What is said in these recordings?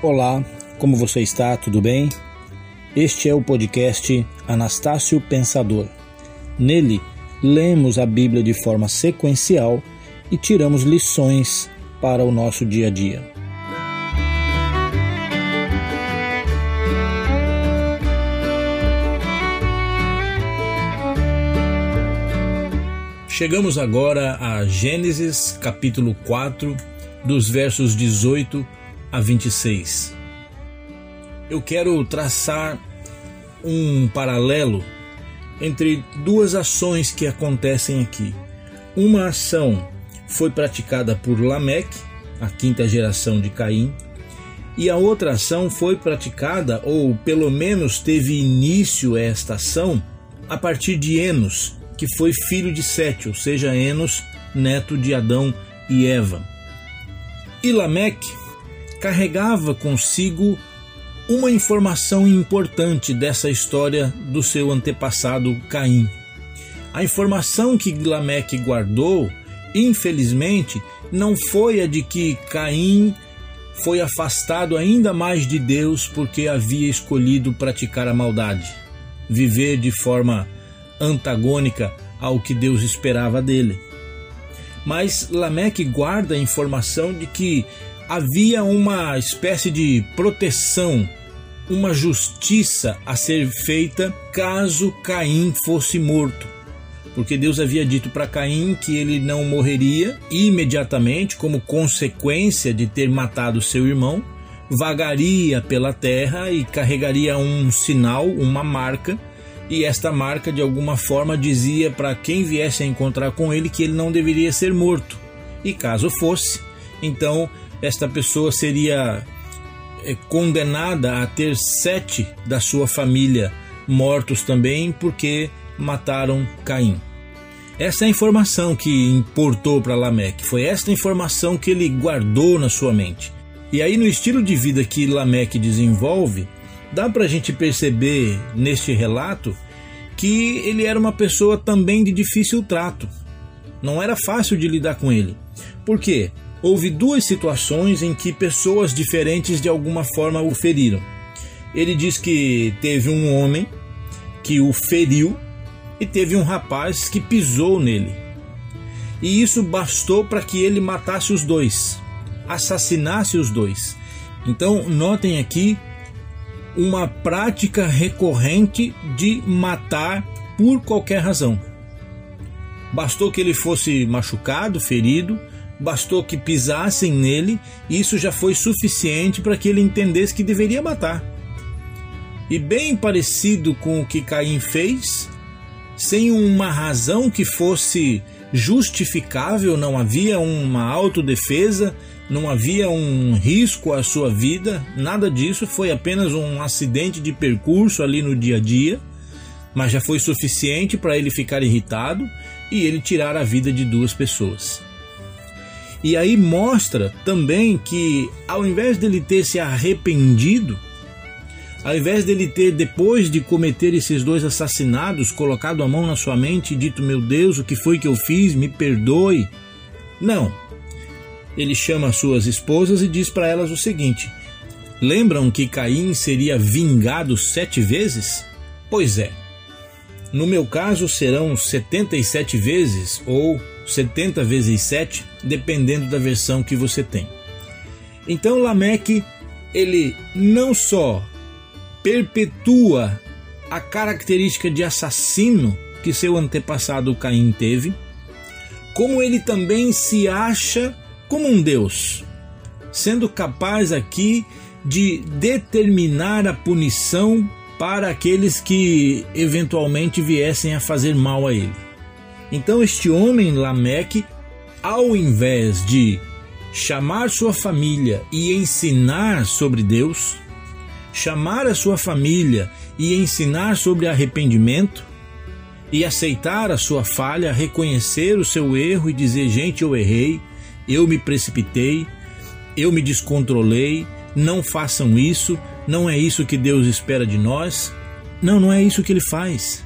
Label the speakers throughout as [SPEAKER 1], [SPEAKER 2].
[SPEAKER 1] Olá, como você está? Tudo bem? Este é o podcast Anastácio Pensador. Nele, lemos a Bíblia de forma sequencial e tiramos lições para o nosso dia a dia. Chegamos agora a Gênesis capítulo 4, dos versos 18 a 26. Eu quero traçar um paralelo entre duas ações que acontecem aqui. Uma ação foi praticada por Lameque, a quinta geração de Caim, e a outra ação foi praticada, ou pelo menos teve início esta ação, a partir de Enos, que foi filho de Sete, ou seja, Enos, neto de Adão e Eva. E Lameque carregava consigo uma informação importante dessa história do seu antepassado Caim. A informação que Lameque guardou, infelizmente, não foi a de que Caim foi afastado ainda mais de Deus porque havia escolhido praticar a maldade, viver de forma antagônica ao que Deus esperava dele. Mas Lameque guarda a informação de que havia uma espécie de proteção, uma justiça a ser feita caso Caim fosse morto. Porque Deus havia dito para Caim que ele não morreria imediatamente, como consequência de ter matado seu irmão, vagaria pela terra e carregaria um sinal, uma marca, e esta marca de alguma forma dizia para quem viesse a encontrar com ele que ele não deveria ser morto. E caso fosse, então esta pessoa seria eh, condenada a ter sete da sua família mortos também porque mataram Caim. Essa é a informação que importou para Lameque, foi esta informação que ele guardou na sua mente. E aí, no estilo de vida que Lameque desenvolve, dá para a gente perceber neste relato que ele era uma pessoa também de difícil trato. Não era fácil de lidar com ele. Por quê? Houve duas situações em que pessoas diferentes de alguma forma o feriram. Ele diz que teve um homem que o feriu e teve um rapaz que pisou nele. E isso bastou para que ele matasse os dois, assassinasse os dois. Então, notem aqui uma prática recorrente de matar por qualquer razão. Bastou que ele fosse machucado, ferido, bastou que pisassem nele, e isso já foi suficiente para que ele entendesse que deveria matar. E bem parecido com o que Caim fez, sem uma razão que fosse justificável, não havia uma autodefesa, não havia um risco à sua vida, nada disso, foi apenas um acidente de percurso ali no dia a dia, mas já foi suficiente para ele ficar irritado e ele tirar a vida de duas pessoas. E aí mostra também que ao invés dele ter se arrependido, ao invés dele ter, depois de cometer esses dois assassinatos, colocado a mão na sua mente e dito: Meu Deus, o que foi que eu fiz? Me perdoe. Não, ele chama suas esposas e diz para elas o seguinte: Lembram que Caim seria vingado sete vezes? Pois é. No meu caso serão 77 vezes ou 70 vezes 7, dependendo da versão que você tem. Então Lameque, ele não só perpetua a característica de assassino que seu antepassado Caim teve, como ele também se acha como um Deus, sendo capaz aqui de determinar a punição para aqueles que eventualmente viessem a fazer mal a ele. Então, este homem, Lameque, ao invés de chamar sua família e ensinar sobre Deus, chamar a sua família e ensinar sobre arrependimento, e aceitar a sua falha, reconhecer o seu erro e dizer: gente, eu errei, eu me precipitei, eu me descontrolei, não façam isso, não é isso que Deus espera de nós. Não, não é isso que ele faz.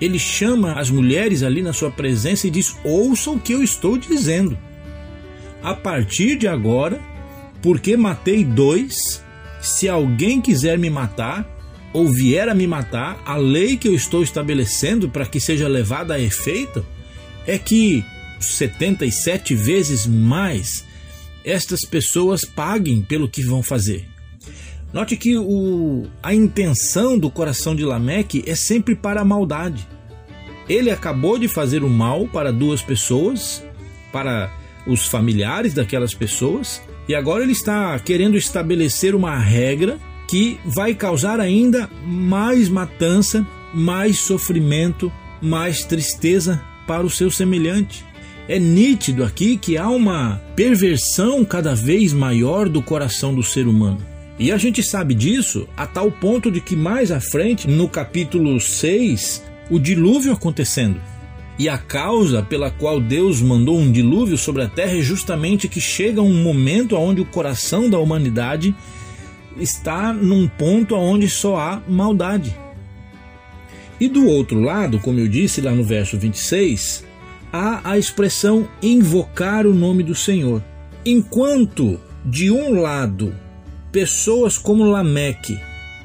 [SPEAKER 1] Ele chama as mulheres ali na sua presença e diz: ouçam o que eu estou dizendo. A partir de agora, porque matei dois, se alguém quiser me matar, ou vier a me matar, a lei que eu estou estabelecendo para que seja levada a efeito é que 77 vezes mais estas pessoas paguem pelo que vão fazer. Note que o, a intenção do coração de Lameque é sempre para a maldade. Ele acabou de fazer o mal para duas pessoas, para os familiares daquelas pessoas, e agora ele está querendo estabelecer uma regra que vai causar ainda mais matança, mais sofrimento, mais tristeza para o seu semelhante. É nítido aqui que há uma perversão cada vez maior do coração do ser humano. E a gente sabe disso a tal ponto de que mais à frente, no capítulo 6, o dilúvio acontecendo. E a causa pela qual Deus mandou um dilúvio sobre a terra é justamente que chega um momento onde o coração da humanidade está num ponto onde só há maldade. E do outro lado, como eu disse lá no verso 26, há a expressão invocar o nome do Senhor. Enquanto, de um lado, pessoas como Lameque,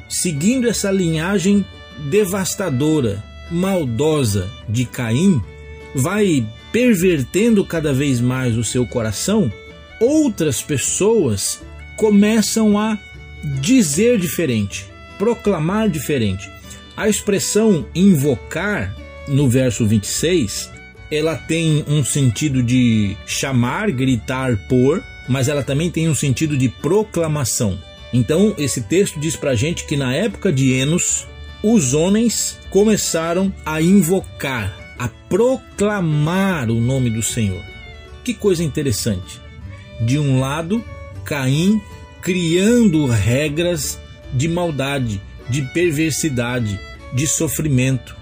[SPEAKER 1] seguindo essa linhagem devastadora, maldosa de Caim, vai pervertendo cada vez mais o seu coração, outras pessoas começam a dizer diferente, proclamar diferente. A expressão invocar no verso 26, ela tem um sentido de chamar, gritar, por, mas ela também tem um sentido de proclamação. Então, esse texto diz pra gente que na época de Enos, os homens começaram a invocar, a proclamar o nome do Senhor. Que coisa interessante. De um lado, Caim criando regras de maldade, de perversidade, de sofrimento.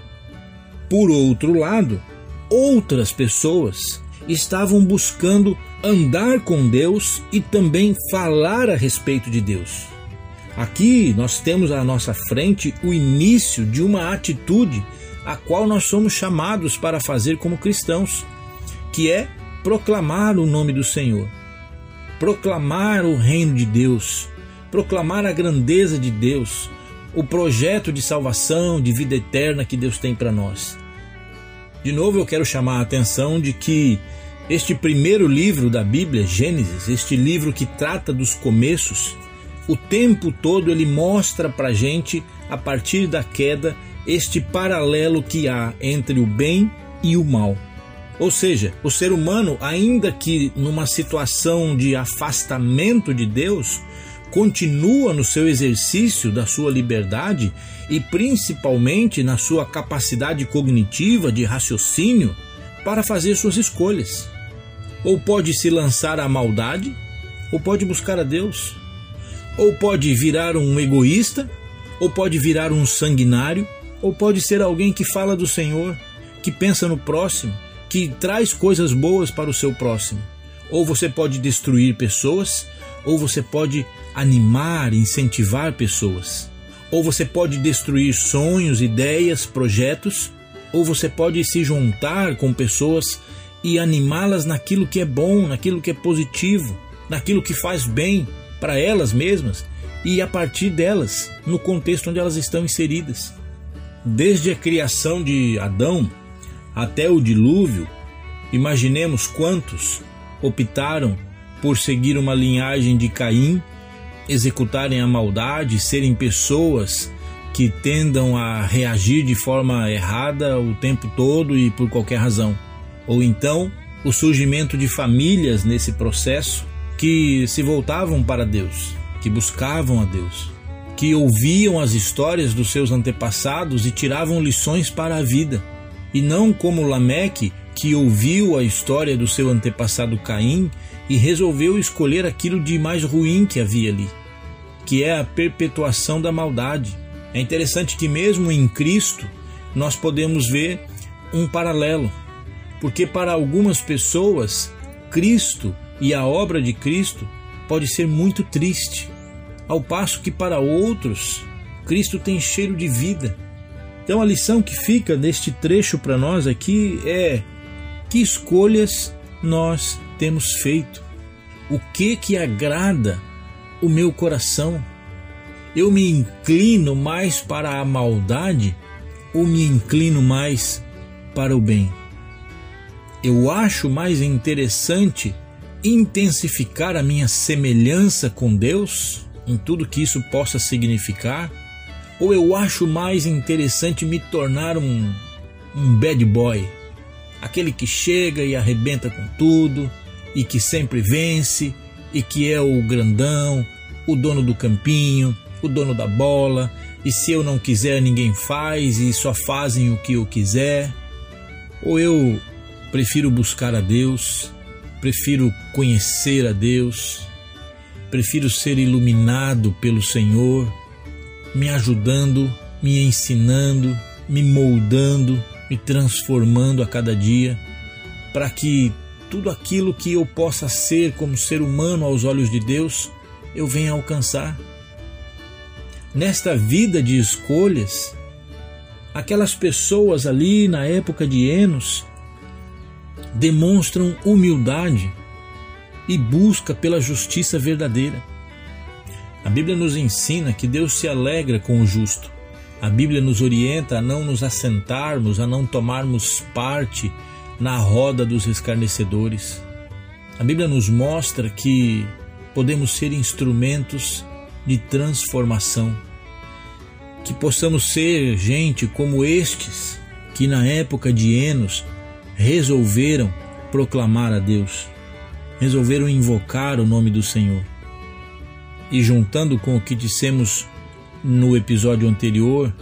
[SPEAKER 1] Por outro lado, outras pessoas estavam buscando andar com Deus e também falar a respeito de Deus. Aqui nós temos à nossa frente o início de uma atitude a qual nós somos chamados para fazer como cristãos, que é proclamar o nome do Senhor proclamar o reino de Deus, proclamar a grandeza de Deus, o projeto de salvação, de vida eterna que Deus tem para nós. De novo, eu quero chamar a atenção de que este primeiro livro da Bíblia, Gênesis, este livro que trata dos começos, o tempo todo ele mostra para gente, a partir da queda, este paralelo que há entre o bem e o mal. Ou seja, o ser humano, ainda que numa situação de afastamento de Deus, continua no seu exercício da sua liberdade e principalmente na sua capacidade cognitiva de raciocínio para fazer suas escolhas. Ou pode se lançar à maldade, ou pode buscar a Deus. Ou pode virar um egoísta, ou pode virar um sanguinário, ou pode ser alguém que fala do Senhor, que pensa no próximo que traz coisas boas para o seu próximo. Ou você pode destruir pessoas, ou você pode animar, incentivar pessoas. Ou você pode destruir sonhos, ideias, projetos, ou você pode se juntar com pessoas e animá-las naquilo que é bom, naquilo que é positivo, naquilo que faz bem para elas mesmas e a partir delas, no contexto onde elas estão inseridas. Desde a criação de Adão, até o dilúvio, imaginemos quantos optaram por seguir uma linhagem de Caim, executarem a maldade, serem pessoas que tendam a reagir de forma errada o tempo todo e por qualquer razão. Ou então, o surgimento de famílias nesse processo que se voltavam para Deus, que buscavam a Deus, que ouviam as histórias dos seus antepassados e tiravam lições para a vida e não como Lameque, que ouviu a história do seu antepassado Caim e resolveu escolher aquilo de mais ruim que havia ali, que é a perpetuação da maldade. É interessante que, mesmo em Cristo, nós podemos ver um paralelo, porque para algumas pessoas, Cristo e a obra de Cristo pode ser muito triste, ao passo que para outros, Cristo tem cheiro de vida então a lição que fica deste trecho para nós aqui é que escolhas nós temos feito? O que que agrada o meu coração? Eu me inclino mais para a maldade ou me inclino mais para o bem? Eu acho mais interessante intensificar a minha semelhança com Deus, em tudo que isso possa significar, ou eu acho mais interessante me tornar um, um bad boy, aquele que chega e arrebenta com tudo e que sempre vence e que é o grandão, o dono do campinho, o dono da bola, e se eu não quiser ninguém faz e só fazem o que eu quiser. Ou eu prefiro buscar a Deus, prefiro conhecer a Deus, prefiro ser iluminado pelo Senhor, me ajudando, me ensinando, me moldando, me transformando a cada dia, para que tudo aquilo que eu possa ser como ser humano aos olhos de Deus, eu venha alcançar. Nesta vida de escolhas, aquelas pessoas ali na época de Enos demonstram humildade e busca pela justiça verdadeira. A Bíblia nos ensina que Deus se alegra com o justo. A Bíblia nos orienta a não nos assentarmos, a não tomarmos parte na roda dos escarnecedores. A Bíblia nos mostra que podemos ser instrumentos de transformação, que possamos ser gente como estes que na época de Enos resolveram proclamar a Deus, resolveram invocar o nome do Senhor. E juntando com o que dissemos no episódio anterior,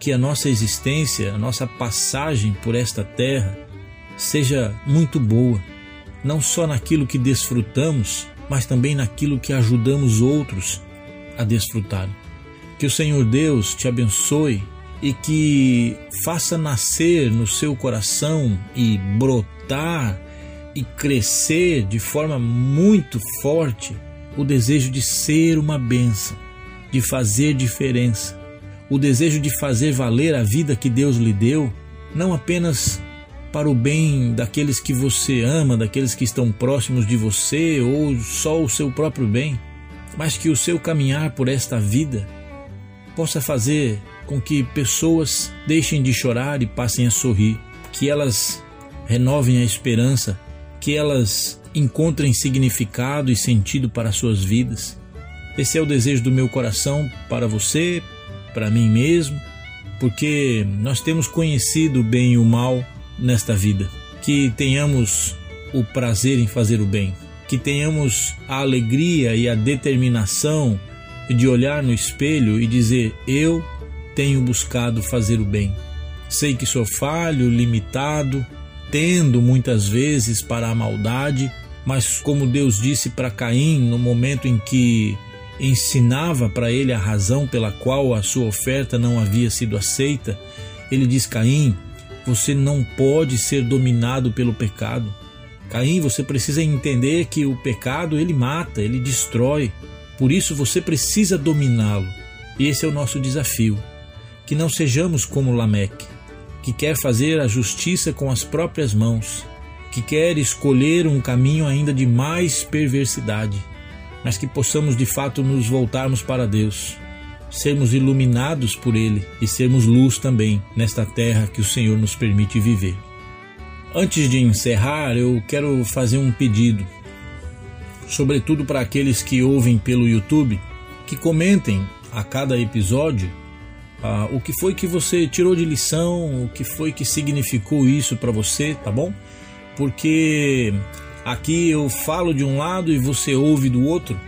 [SPEAKER 1] que a nossa existência, a nossa passagem por esta terra seja muito boa, não só naquilo que desfrutamos, mas também naquilo que ajudamos outros a desfrutar. Que o Senhor Deus te abençoe e que faça nascer no seu coração e brotar e crescer de forma muito forte o desejo de ser uma bênção, de fazer diferença, o desejo de fazer valer a vida que Deus lhe deu, não apenas para o bem daqueles que você ama, daqueles que estão próximos de você ou só o seu próprio bem, mas que o seu caminhar por esta vida possa fazer com que pessoas deixem de chorar e passem a sorrir, que elas renovem a esperança, que elas encontrem significado e sentido para suas vidas. Esse é o desejo do meu coração para você, para mim mesmo, porque nós temos conhecido o bem e o mal nesta vida. Que tenhamos o prazer em fazer o bem, que tenhamos a alegria e a determinação de olhar no espelho e dizer: Eu tenho buscado fazer o bem. Sei que sou falho, limitado, tendo muitas vezes para a maldade, mas como Deus disse para Caim no momento em que ensinava para ele a razão pela qual a sua oferta não havia sido aceita, ele diz: Caim, você não pode ser dominado pelo pecado. Caim, você precisa entender que o pecado ele mata, ele destrói. Por isso você precisa dominá-lo. E esse é o nosso desafio que não sejamos como Lameque, que quer fazer a justiça com as próprias mãos, que quer escolher um caminho ainda de mais perversidade, mas que possamos de fato nos voltarmos para Deus, sermos iluminados por Ele e sermos luz também nesta terra que o Senhor nos permite viver. Antes de encerrar, eu quero fazer um pedido, sobretudo para aqueles que ouvem pelo YouTube, que comentem a cada episódio ah, o que foi que você tirou de lição, o que foi que significou isso para você, tá bom? Porque aqui eu falo de um lado e você ouve do outro,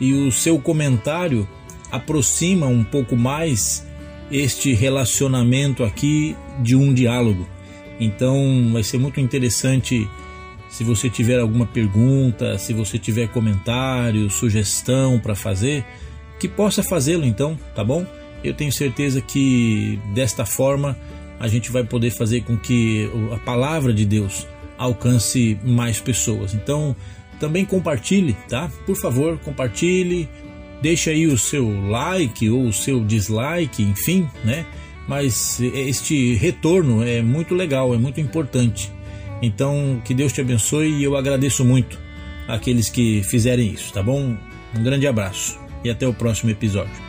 [SPEAKER 1] e o seu comentário aproxima um pouco mais este relacionamento aqui de um diálogo. Então vai ser muito interessante se você tiver alguma pergunta, se você tiver comentário, sugestão para fazer, que possa fazê-lo então, tá bom? Eu tenho certeza que desta forma a gente vai poder fazer com que a palavra de Deus alcance mais pessoas. Então, também compartilhe, tá? Por favor, compartilhe, deixe aí o seu like ou o seu dislike, enfim, né? Mas este retorno é muito legal, é muito importante. Então, que Deus te abençoe e eu agradeço muito aqueles que fizerem isso, tá bom? Um grande abraço e até o próximo episódio.